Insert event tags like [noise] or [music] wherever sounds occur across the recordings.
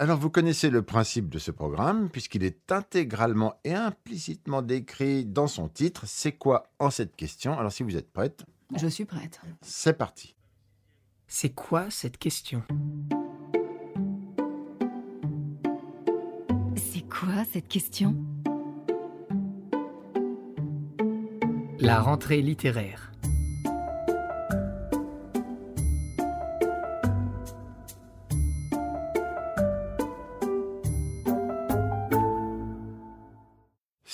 Alors vous connaissez le principe de ce programme puisqu'il est intégralement et implicitement décrit dans son titre. C'est quoi en cette question? Alors si vous êtes prête, Je suis prête. c'est parti. C'est quoi cette question? C'est quoi cette question? La rentrée littéraire.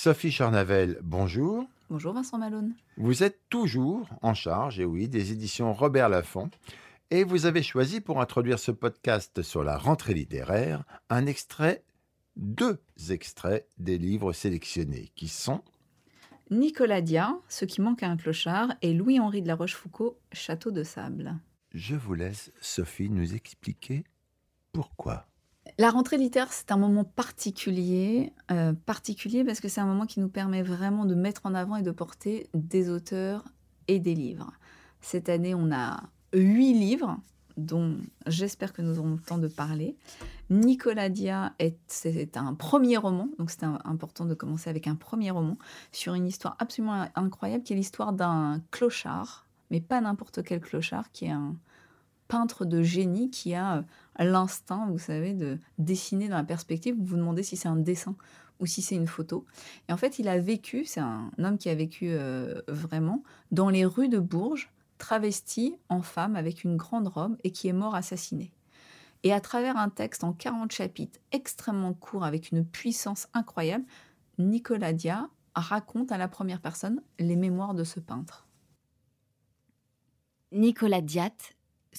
Sophie Charnavel, bonjour. Bonjour Vincent Malone. Vous êtes toujours en charge, et oui, des éditions Robert Laffont. Et vous avez choisi pour introduire ce podcast sur la rentrée littéraire un extrait, deux extraits des livres sélectionnés qui sont Nicolas Dia, Ce qui manque à un clochard, et Louis-Henri de la Rochefoucauld, Château de sable. Je vous laisse, Sophie, nous expliquer pourquoi. La rentrée littéraire, c'est un moment particulier, euh, particulier parce que c'est un moment qui nous permet vraiment de mettre en avant et de porter des auteurs et des livres. Cette année, on a huit livres dont j'espère que nous aurons le temps de parler. Nicolas Dia est, c'est un premier roman, donc c'est important de commencer avec un premier roman sur une histoire absolument incroyable qui est l'histoire d'un clochard, mais pas n'importe quel clochard, qui est un peintre de génie qui a euh, l'instinct, vous savez, de dessiner dans la perspective. Vous vous demandez si c'est un dessin ou si c'est une photo. Et en fait, il a vécu, c'est un homme qui a vécu euh, vraiment dans les rues de Bourges, travesti en femme avec une grande robe et qui est mort assassiné. Et à travers un texte en 40 chapitres extrêmement court avec une puissance incroyable, Nicolas Dia raconte à la première personne les mémoires de ce peintre. Nicolas Diat,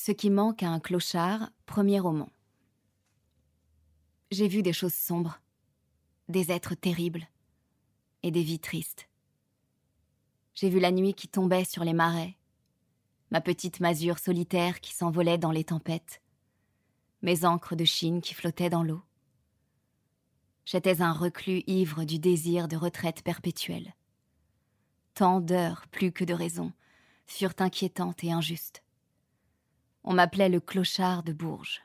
Ce qui manque à un clochard, premier roman. J'ai vu des choses sombres, des êtres terribles et des vies tristes. J'ai vu la nuit qui tombait sur les marais, ma petite masure solitaire qui s'envolait dans les tempêtes, mes encres de Chine qui flottaient dans l'eau. J'étais un reclus ivre du désir de retraite perpétuelle. Tant d'heures, plus que de raisons, furent inquiétantes et injustes. On m'appelait le clochard de Bourges.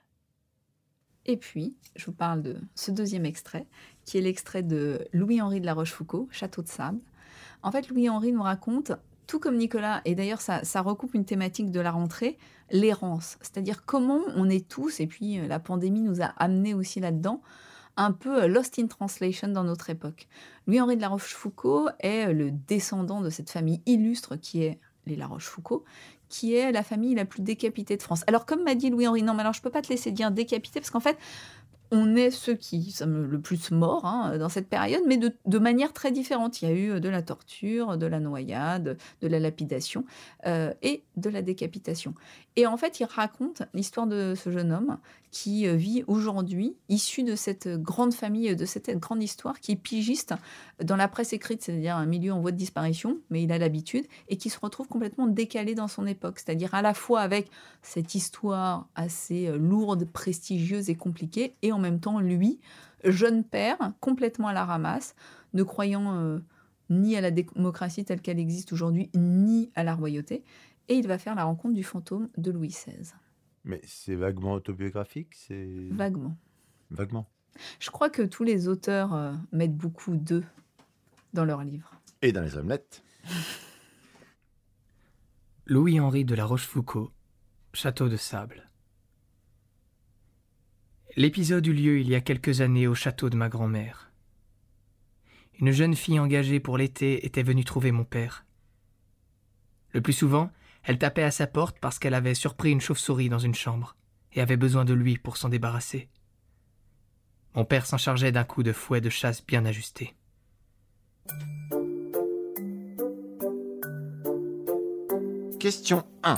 Et puis, je vous parle de ce deuxième extrait, qui est l'extrait de Louis-Henri de la Rochefoucauld, Château de sable. En fait, Louis-Henri nous raconte, tout comme Nicolas, et d'ailleurs ça, recoupe une thématique de la rentrée, l'errance. C'est-à-dire comment on est tous, et puis euh, la pandémie nous a amenés aussi là-dedans, un peu euh, lost in translation dans notre époque. Louis-Henri de la Rochefoucauld est euh, le descendant de cette famille illustre qui est les La Rochefoucauld, qui est la famille la plus décapitée de France. Alors, comme m'a dit Louis-Henri, non, mais alors je peux pas te laisser dire décapité, parce qu'en fait, on est ceux qui sommes le plus morts hein, dans cette période, mais de, manière très différente. Il y a eu de la torture, de la noyade, de la lapidation euh, et de la décapitation. Et en fait, il raconte l'histoire de ce jeune homme qui euh, vit aujourd'hui, issu de cette grande famille, de cette grande histoire, qui est pigiste dans la presse écrite, c'est-à-dire un milieu en voie de disparition, mais il a l'habitude, et qui se retrouve complètement décalé dans son époque, c'est-à-dire à la fois avec cette histoire assez euh, lourde, prestigieuse et compliquée, et en même temps, lui, jeune père, complètement à la ramasse, ne croyant euh, ni à la démocratie telle qu'elle existe aujourd'hui, ni à la royauté, et il va faire la rencontre du fantôme de Louis XVI, Mais c'est vaguement autobiographique, c'est vaguement. vaguement. Je crois que tous les auteurs euh, mettent beaucoup d'eux dans leurs livres. Et dans les omelettes, Louis-Henri de la Rochefoucauld, Château de sable. L'épisode eut lieu il y a quelques années au château de ma grand-mère. Une jeune fille engagée pour l'été était venue trouver mon père. Le plus souvent, elle tapait à sa porte parce qu'elle avait surpris une chauve-souris dans une chambre et avait besoin de lui pour s'en débarrasser. Mon père s'en chargeait d'un coup de fouet de chasse bien ajusté. Question 1.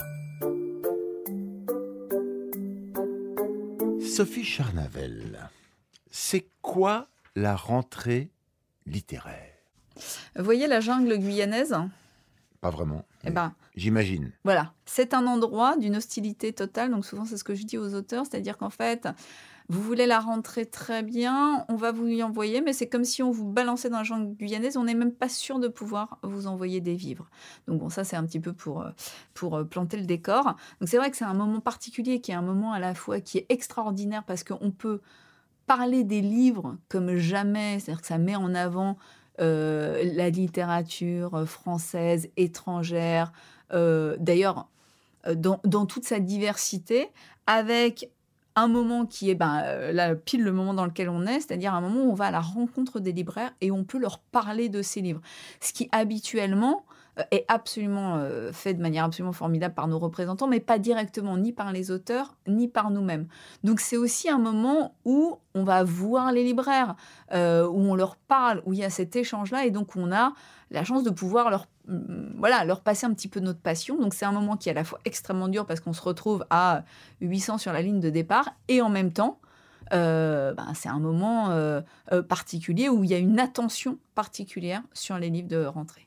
Sophie Charnavel, c'est quoi la rentrée littéraire? Vous voyez la jungle guyanaise? Pas vraiment. Eh ben, J'imagine. Voilà, c'est un endroit d'une hostilité totale. Donc souvent, c'est ce que je dis aux auteurs, c'est-à-dire qu'en fait, vous voulez la rentrer très bien, on va vous y envoyer, mais c'est comme si on vous balançait dans la jungle guyanaise, on n'est même pas sûr de pouvoir vous envoyer des vivres. Donc bon, ça c'est un petit peu pour, euh, pour euh, planter le décor. Donc c'est vrai que c'est un moment particulier qui est un moment à la fois qui est extraordinaire parce qu'on peut parler des livres comme jamais, c'est-à-dire que ça met en avant la littérature française, étrangère, euh, d'ailleurs euh, dans, dans, toute sa diversité, avec un moment qui est ben, là, pile le moment dans lequel on est, c'est-à-dire un moment où on va à la rencontre des libraires et on peut leur parler de ces livres. Ce qui habituellement euh, est absolument euh, fait de manière absolument formidable par nos représentants, mais pas directement ni par les auteurs ni par nous-mêmes. Donc c'est aussi un moment où on va voir les libraires, euh, où on leur parle, où il y a cet échange-là, et donc on a la chance de pouvoir leur, mm, voilà, leur passer un petit peu notre passion. Donc c'est un moment qui est à la fois extrêmement dur parce qu'on se retrouve à 800 sur la ligne de départ, et en même temps, ben, c'est un moment particulier où il y a une attention particulière sur les livres de rentrée.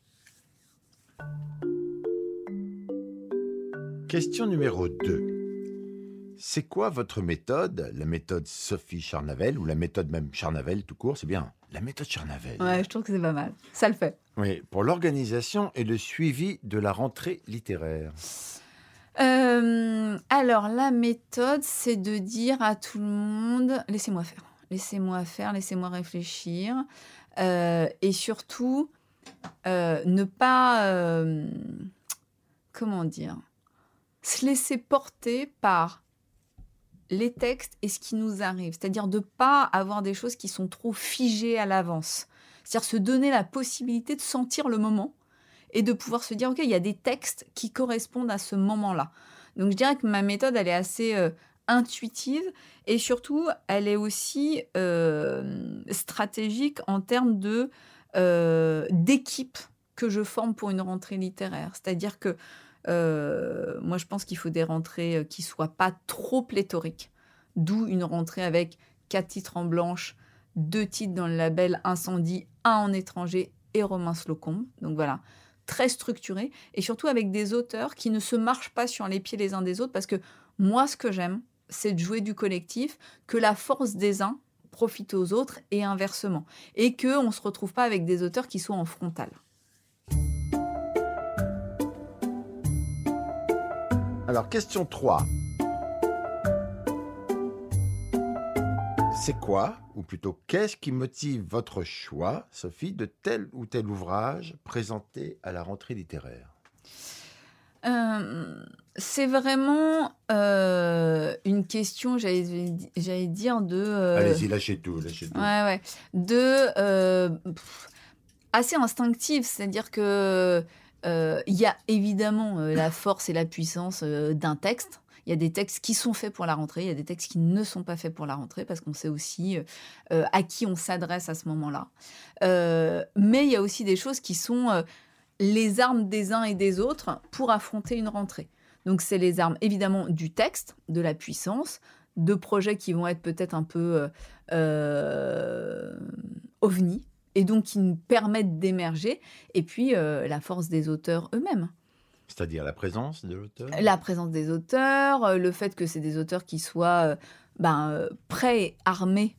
Question numéro 2. C'est quoi votre méthode La méthode Sophie Charnavel ou la méthode même Charnavel tout court C'est bien, la méthode Charnavel. Ouais, je trouve que c'est pas mal. Ça le fait. Oui, pour l'organisation et le suivi de la rentrée littéraire. Euh, alors, la méthode, c'est de dire à tout le monde laissez-moi faire. Laissez-moi faire, laissez-moi réfléchir. Euh, et surtout, euh, ne pas, comment dire, se laisser porter par les textes et ce qui nous arrive. C'est-à-dire de pas avoir des choses qui sont trop figées à l'avance. C'est-à-dire se donner la possibilité de sentir le moment et de pouvoir se dire, OK, il y a des textes qui correspondent à ce moment-là. Donc je dirais que ma méthode, elle est assez euh, intuitive et surtout, elle est aussi euh, stratégique en termes de euh, d'équipe que je forme pour une rentrée littéraire. C'est-à-dire que euh, moi, je pense qu'il faut des rentrées euh, qui soient pas trop pléthoriques. D'où une rentrée avec quatre titres en blanche, deux titres dans le label Incendie, un en étranger et Romain Slocombe. Donc voilà, très structuré et surtout avec des auteurs qui ne se marchent pas sur les pieds les uns des autres parce que moi, ce que j'aime, c'est de jouer du collectif, que la force des uns profite aux autres et inversement. Et qu'on ne se retrouve pas avec des auteurs qui sont en frontal. Alors, question 3. C'est quoi, ou plutôt qu'est-ce qui motive votre choix, Sophie, de tel ou tel ouvrage présenté à la rentrée littéraire? Euh, c'est vraiment euh, une question, j'allais dire, de... Euh, Allez-y, lâchez tout, lâchez tout. Ouais, ouais. De... assez instinctive, c'est-à-dire que il y a évidemment la force et la puissance d'un texte. Il y a des textes qui sont faits pour la rentrée, il y a des textes qui ne sont pas faits pour la rentrée parce qu'on sait aussi à qui on s'adresse à ce moment-là. mais il y a aussi des choses qui sont les armes des uns et des autres pour affronter une rentrée. Donc c'est les armes évidemment du texte, de la puissance, de projets qui vont être peut-être un peu ovni, et donc qui nous permettent d'émerger, et puis euh, la force des auteurs eux-mêmes. C'est-à-dire la présence de l'auteur? La présence des auteurs, euh, le fait que c'est des auteurs qui soient euh, ben, prêts armés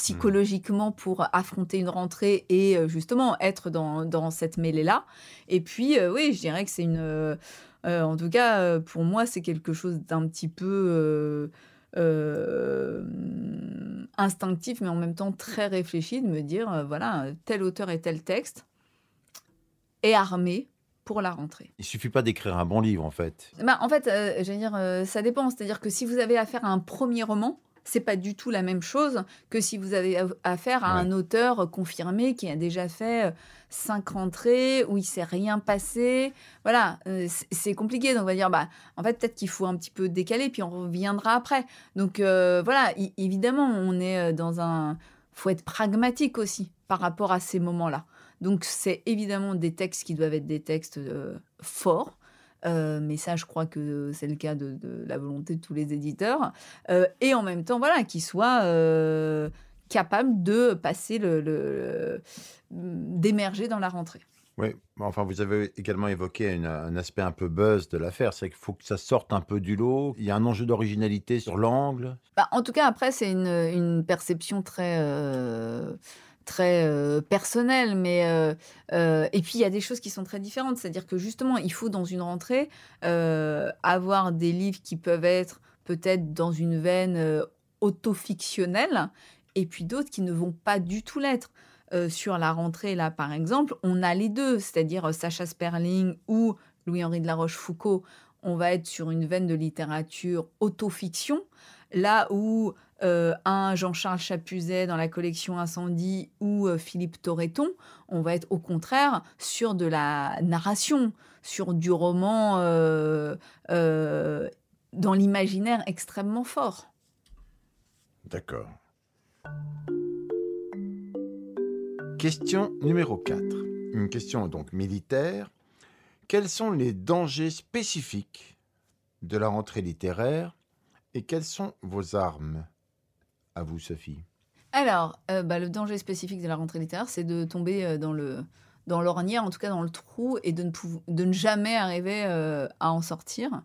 psychologiquement pour affronter une rentrée et justement être dans, dans cette mêlée-là. Et puis, oui, je dirais que c'est une... en tout cas, pour moi, c'est quelque chose d'un petit peu euh, instinctif, mais en même temps très réfléchi, de me dire, euh, voilà, tel auteur et tel texte est armé pour la rentrée. Il suffit pas d'écrire un bon livre, en fait. Bah, en fait, euh, j'allais dire, ça dépend. C'est-à-dire que si vous avez affaire à un premier roman, c'est pas du tout la même chose que si vous avez affaire à un auteur confirmé qui a déjà fait euh, cinq rentrées où il s'est rien passé. Voilà, euh, c'est compliqué. Donc on va dire, bah, en fait, peut-être qu'il faut un petit peu décaler, puis on reviendra après. Donc euh, voilà, évidemment, on est dans un. faut être pragmatique aussi par rapport à ces moments-là. Donc c'est évidemment des textes qui doivent être des textes forts euh, mais ça, je crois que c'est le cas de, la volonté de tous les éditeurs. Euh, et en même temps, voilà, qu'ils soient euh, capables de passer le, d'émerger dans la rentrée. Oui, enfin, vous avez également évoqué un aspect un peu buzz de l'affaire, c'est qu'il faut que ça sorte un peu du lot. Il y a un enjeu d'originalité sur l'angle. Bah, en tout cas, après, c'est une, une perception très très euh, personnel, mais euh, euh, et puis il y a des choses qui sont très différentes, c'est-à-dire que justement il faut dans une rentrée avoir des livres qui peuvent être peut-être dans une veine autofictionnelle et puis d'autres qui ne vont pas du tout l'être. Sur la rentrée, là, par exemple, on a les deux, c'est-à-dire Sacha Sperling ou Louis-Henri de la Rochefoucauld. On va être sur une veine de littérature autofiction, là où euh, un Jean-Charles Chapuzet dans la collection Incendie ou Philippe Torreton, on va être au contraire sur de la narration, sur du roman dans l'imaginaire extrêmement fort. D'accord. Question numéro 4. Une question donc militaire. Quels sont les dangers spécifiques de la rentrée littéraire et quelles sont vos armes À vous, Sophie? Alors, euh, bah, le danger spécifique de la rentrée littéraire, c'est de tomber euh, dans le dans l'ornière, en tout cas dans le trou, et de ne, de ne jamais arriver euh, à en sortir.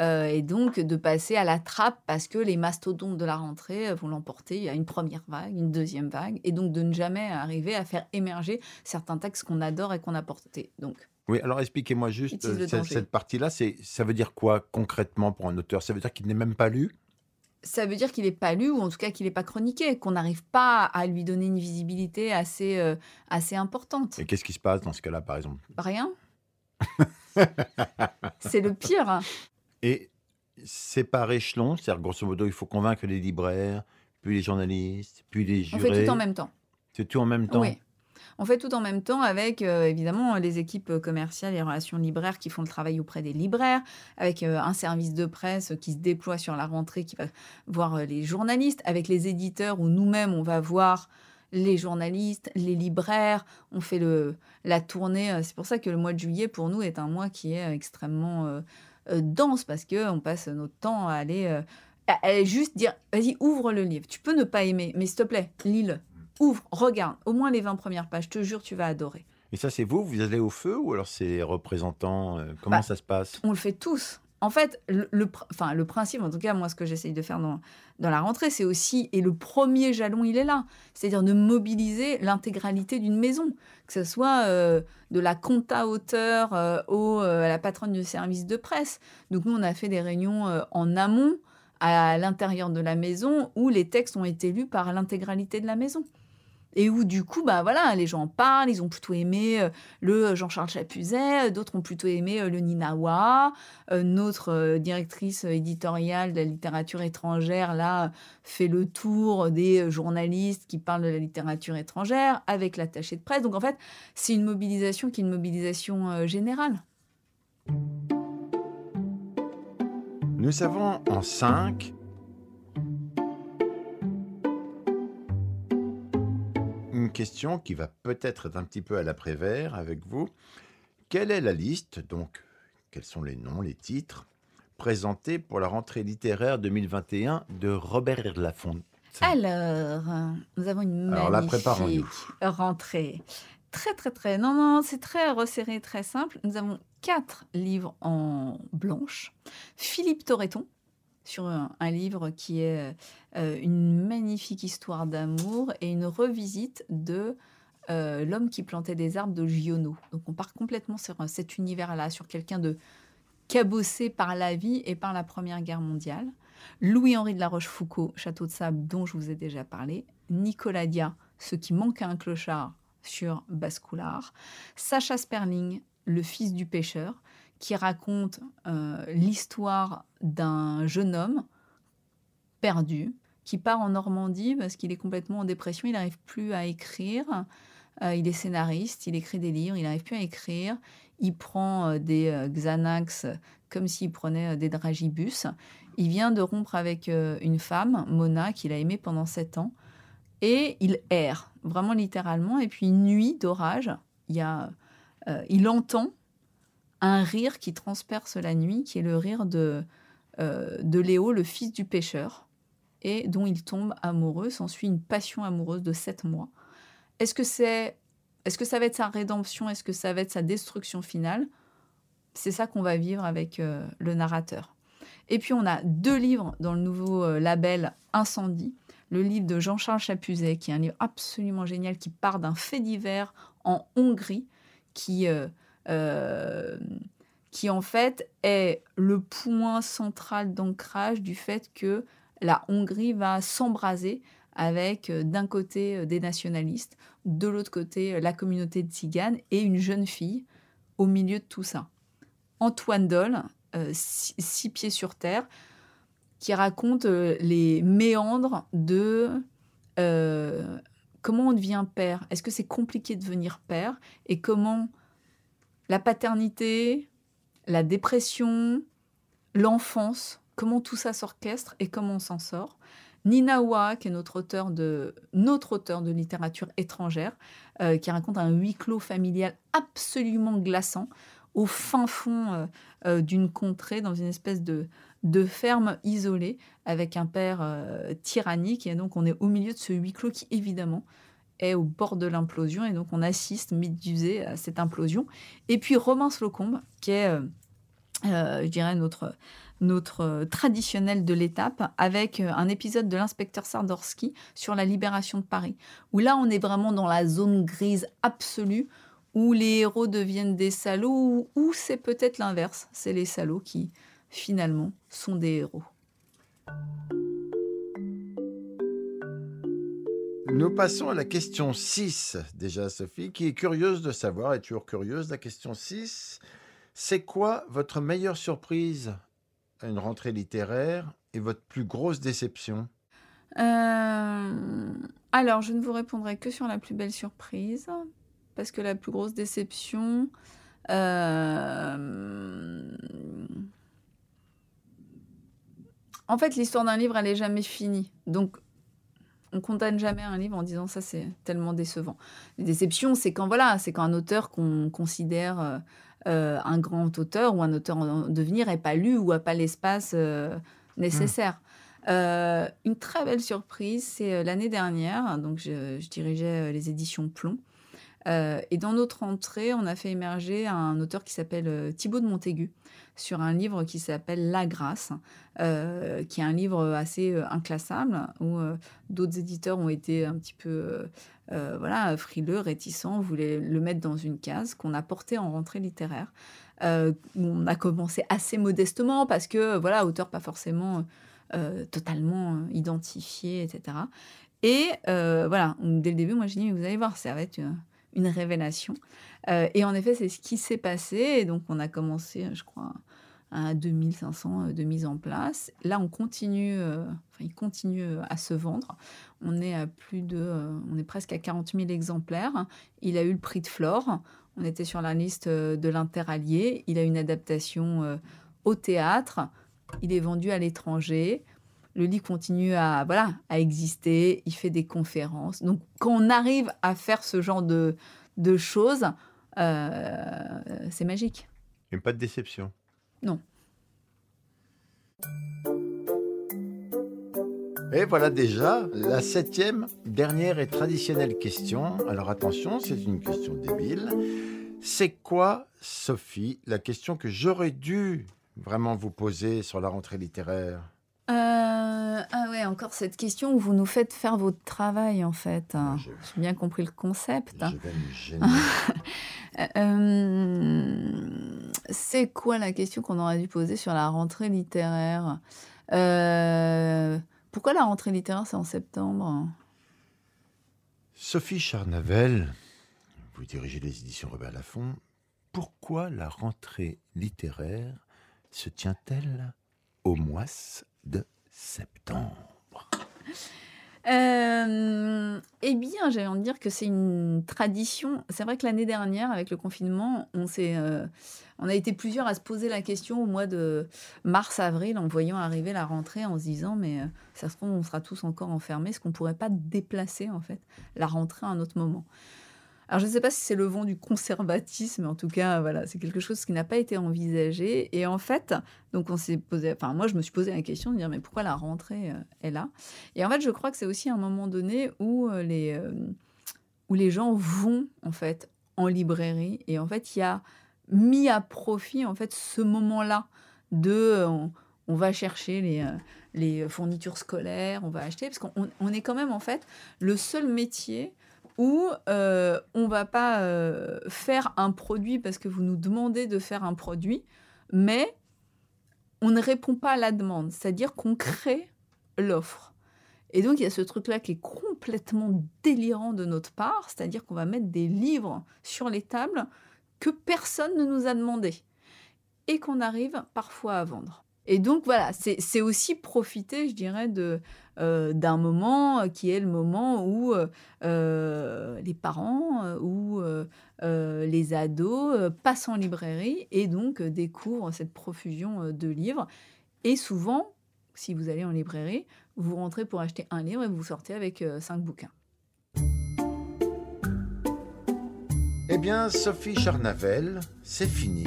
Et donc de passer à la trappe parce que les mastodontes de la rentrée vont l'emporter. A une première vague, une deuxième vague, et donc de ne jamais arriver à faire émerger certains textes qu'on adore et qu'on a portés. Donc, oui, alors expliquez-moi juste cette, cette partie-là. Ça veut dire quoi concrètement pour un auteur? Ça veut dire qu'il n'est même pas lu? Ça veut dire qu'il n'est pas lu, ou en tout cas qu'il n'est pas chroniqué, qu'on n'arrive pas à lui donner une visibilité assez, euh, assez importante. Et qu'est-ce qui se passe dans ce cas-là, par exemple? Rien. [laughs] c'est le pire. Et c'est par échelon, c'est-à-dire grosso modo, il faut convaincre les libraires, puis les journalistes, puis les jurés. On fait tout en même temps. C'est tout en même temps? Oui. On fait tout en même temps avec euh, évidemment les équipes commerciales et relations libraires qui font le travail auprès des libraires, avec euh, un service de presse qui se déploie sur la rentrée, qui va voir euh, les journalistes, avec les éditeurs où nous-mêmes on va voir les journalistes, les libraires, on fait le, la tournée. C'est pour ça que le mois de juillet pour nous est un mois qui est extrêmement dense parce que on passe notre temps à aller, à juste dire vas-y ouvre le livre. Tu peux ne pas aimer, mais s'il te plaît lis-le ouvre, regarde, au moins les 20 premières pages, je te jure, tu vas adorer. Et ça, c'est vous Vous allez au feu ou alors c'est les représentants euh, Comment bah, ça se passe? On le fait tous. En fait, le, enfin, le principe, en tout cas, moi, ce que j'essaye de faire dans, dans la rentrée, c'est aussi, et le premier jalon, il est là, c'est-à-dire de mobiliser l'intégralité d'une maison, que ce soit euh, de la compta auteur euh, au, à la patronne du service de presse. Donc, nous, on a fait des réunions en amont, à l'intérieur de la maison, où les textes ont été lus par l'intégralité de la maison et où du coup, bah voilà, les gens parlent, ils ont plutôt aimé euh, le Jean-Charles Chapuzet, d'autres ont plutôt aimé euh, le Ninawa, euh, notre directrice éditoriale de la littérature étrangère, là, fait le tour des journalistes qui parlent de la littérature étrangère avec l'attaché de presse. Donc en fait, c'est une mobilisation qui est une mobilisation générale. Nous avons en cinq question qui va peut-être être un petit peu à l'après-vert avec vous. Quelle est la liste, donc quels sont les noms, les titres, présentés pour la rentrée littéraire 2021 de Robert Laffont Alors, nous avons une magnifique rentrée. Très, très, très. Non, non, c'est très resserré, très simple. Nous avons quatre livres en blanche. Philippe Torreton, sur un, livre qui est euh, une magnifique histoire d'amour et une revisite de euh, L'homme qui plantait des arbres de Giono. Donc on part complètement sur cet univers-là, sur quelqu'un de cabossé par la vie et par la Première Guerre mondiale. Louis-Henri de la Rochefoucauld, Château de Sable, dont je vous ai déjà parlé. Nicolas Dia, Ce qui manque à un clochard sur Bascoulard. Sacha Sperling, Le fils du pêcheur qui raconte euh, l'histoire d'un jeune homme perdu qui part en Normandie parce qu'il est complètement en dépression, il n'arrive plus à écrire. Euh, il est scénariste, il écrit des livres, il n'arrive plus à écrire. Il prend euh, des Xanax comme s'il prenait des dragibus. Il vient de rompre avec une femme, Mona, qu'il a aimée pendant sept ans. Et il erre, vraiment littéralement. Et puis, nuit d'orage, il entend un rire qui transperce la nuit, qui est le rire de, euh, de Léo, le fils du pêcheur, et dont il tombe amoureux. S'ensuit une passion amoureuse de sept mois. Est-ce que c'est, est-ce que ça va être sa rédemption? Est-ce que ça va être sa destruction finale? C'est ça qu'on va vivre avec euh, le narrateur. Et puis on a deux livres dans le nouveau euh, label Incendie. Le livre de Jean-Charles Chapuzet, qui est un livre absolument génial, qui part d'un fait divers en Hongrie, qui qui en fait est le point central d'ancrage du fait que la Hongrie va s'embraser avec d'un côté des nationalistes, de l'autre côté la communauté de tziganes et une jeune fille au milieu de tout ça. Antoine Doll, six, pieds sur terre, qui raconte les méandres de comment on devient père? Est-ce que c'est compliqué de devenir père? Et comment la paternité, la dépression, l'enfance, comment tout ça s'orchestre et comment on s'en sort. Nina Wa, qui est notre auteur de, notre auteur de littérature étrangère, euh, qui raconte un huis clos familial absolument glaçant au fin fond euh, euh, d'une contrée, dans une espèce de, de ferme isolée, avec un père tyrannique. Et donc, on est au milieu de ce huis clos qui, évidemment, est au bord de l'implosion. Et donc, on assiste, médusé, à cette implosion. Et puis, Romain Slocombe, qui est, je dirais, notre euh, traditionnel de l'étape avec euh, un épisode de l'inspecteur Sardorski sur la libération de Paris, où là on est vraiment dans la zone grise absolue, où les héros deviennent des salauds, ou c'est peut-être l'inverse, c'est les salauds qui finalement sont des héros. Nous passons à la question 6, déjà Sophie, qui est curieuse de savoir, est toujours curieuse, la question 6. C'est quoi votre meilleure surprise une rentrée littéraire et votre plus grosse déception? Euh, Alors, je ne vous répondrai que sur la plus belle surprise, parce que la plus grosse déception... Euh, en fait, l'histoire d'un livre, elle n'est jamais finie. Donc, on condamne jamais un livre en disant ça, c'est tellement décevant. Les déceptions, c'est quand voilà, c'est quand un auteur qu'on considère euh, euh, un grand auteur ou un auteur en devenir n'est pas lu ou n'a pas l'espace euh, nécessaire. Euh, une très belle surprise, c'est l'année dernière, donc je, dirigeais les éditions Plomb. Et dans notre entrée, on a fait émerger un auteur qui s'appelle Thibaut de Montaigu sur un livre qui s'appelle La Grâce, qui est un livre assez inclassable, où d'autres éditeurs ont été un petit peu euh, voilà, frileux, réticent, voulait le mettre dans une case qu'on a porté en rentrée littéraire. Euh, on a commencé assez modestement parce que, voilà, auteur pas forcément euh, totalement identifié, etc. Et voilà, dès le début, moi, j'ai dit, vous allez voir, ça va être révélation. et en effet, c'est ce qui s'est passé. Donc, on a commencé, je crois, à 2500 de mise en place. Là, on continue, enfin, il continue à se vendre. On est à plus de, euh, on est presque à 40 000 exemplaires. Il a eu le prix de Flore. On était sur la liste euh, de l'interallié. Il a une adaptation euh, au théâtre. Il est vendu à l'étranger. Le livre continue à, voilà, à exister. Il fait des conférences. Donc, quand on arrive à faire ce genre de, de choses, c'est magique. Et pas de déception. Non. Et voilà déjà la septième, dernière et traditionnelle question. Alors attention, c'est une question débile. C'est quoi, Sophie, la question que j'aurais dû vraiment vous poser sur la rentrée littéraire? Euh, Ah ouais, encore cette question où vous nous faites faire votre travail en fait. J'ai bien compris le concept. Je vais [laughs] euh, c'est quoi la question qu'on aurait dû poser sur la rentrée littéraire? Euh, pourquoi la rentrée littéraire, c'est en septembre? Sophie Charnavel, vous dirigez les éditions Robert Laffont. Pourquoi la rentrée littéraire se tient-elle au mois septembre euh, eh bien, j'ai envie de dire que c'est une tradition. C'est vrai que l'année dernière, avec le confinement, on, s'est, euh, on a été plusieurs à se poser la question au mois de mars-avril en voyant arriver la rentrée, en se disant mais euh, ça se trouve, on sera tous encore enfermés. Est-ce qu'on pourrait pas déplacer en fait la rentrée à un autre moment? Alors, je ne sais pas si c'est le vent du conservatisme, en tout cas, voilà, c'est quelque chose qui n'a pas été envisagé. Et en fait, donc on s'est posé, enfin, moi, je me suis posé la question de dire, mais pourquoi la rentrée euh, est là? Et en fait, je crois que c'est aussi un moment donné où euh, les, euh, où les gens vont, en fait, en librairie. Et en fait, il y a mis à profit, en fait, ce moment-là de. On, va chercher les, les fournitures scolaires, on va acheter, parce qu'on on est quand même, en fait, le seul métier où euh, on va pas euh, faire un produit parce que vous nous demandez de faire un produit, mais on ne répond pas à la demande, c'est-à-dire qu'on crée l'offre. Et donc, il y a ce truc-là qui est complètement délirant de notre part, c'est-à-dire qu'on va mettre des livres sur les tables que personne ne nous a demandé et qu'on arrive parfois à vendre. Et donc voilà, c'est aussi profiter, je dirais, euh, d'un moment qui est le moment où euh, euh, les parents ou les ados passent en librairie et donc découvrent cette profusion de livres. Et souvent, si vous allez en librairie, vous rentrez pour acheter un livre et vous sortez avec cinq bouquins. Eh bien, Sophie Charnavel, c'est fini.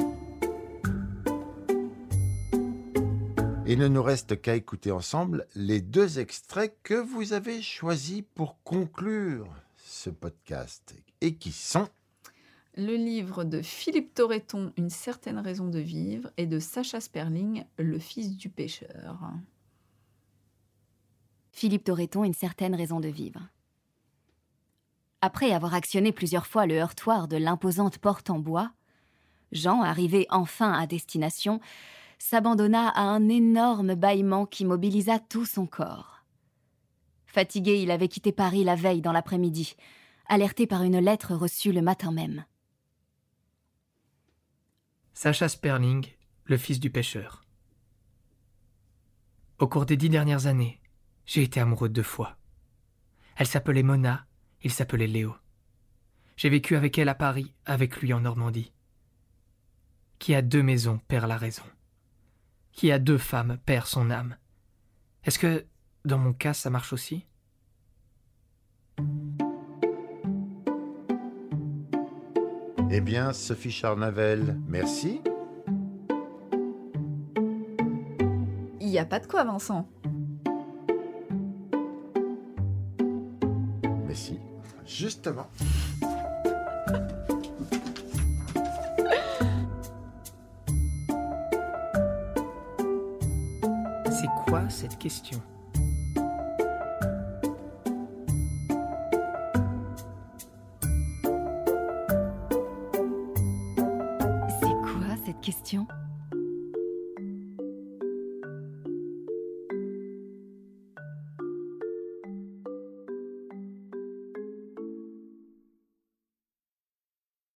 Il ne nous reste qu'à écouter ensemble les deux extraits que vous avez choisis pour conclure ce podcast et qui sont le livre de Philippe Torreton, Une certaine raison de vivre, et de Sacha Sperling, Le fils du pêcheur. Philippe Torreton, Une certaine raison de vivre. Après avoir actionné plusieurs fois le heurtoir de l'imposante porte en bois, Jean, arrivé enfin à destination, s'abandonna à un énorme bâillement qui mobilisa tout son corps. Fatigué, il avait quitté Paris la veille dans l'après-midi, alerté par une lettre reçue le matin même. Sacha Sperling, le fils du pêcheur. Au cours des dix dernières années, j'ai été amoureux deux fois. Elle s'appelait Mona, il s'appelait Léo. J'ai vécu avec elle à Paris, avec lui en Normandie. Qui a deux maisons perd la raison qui a deux femmes perd son âme. Est-ce que, dans mon cas, ça marche aussi? Eh bien, Sophie Charnavel, merci. Il n'y a pas de quoi, Vincent. Mais si, justement. Cette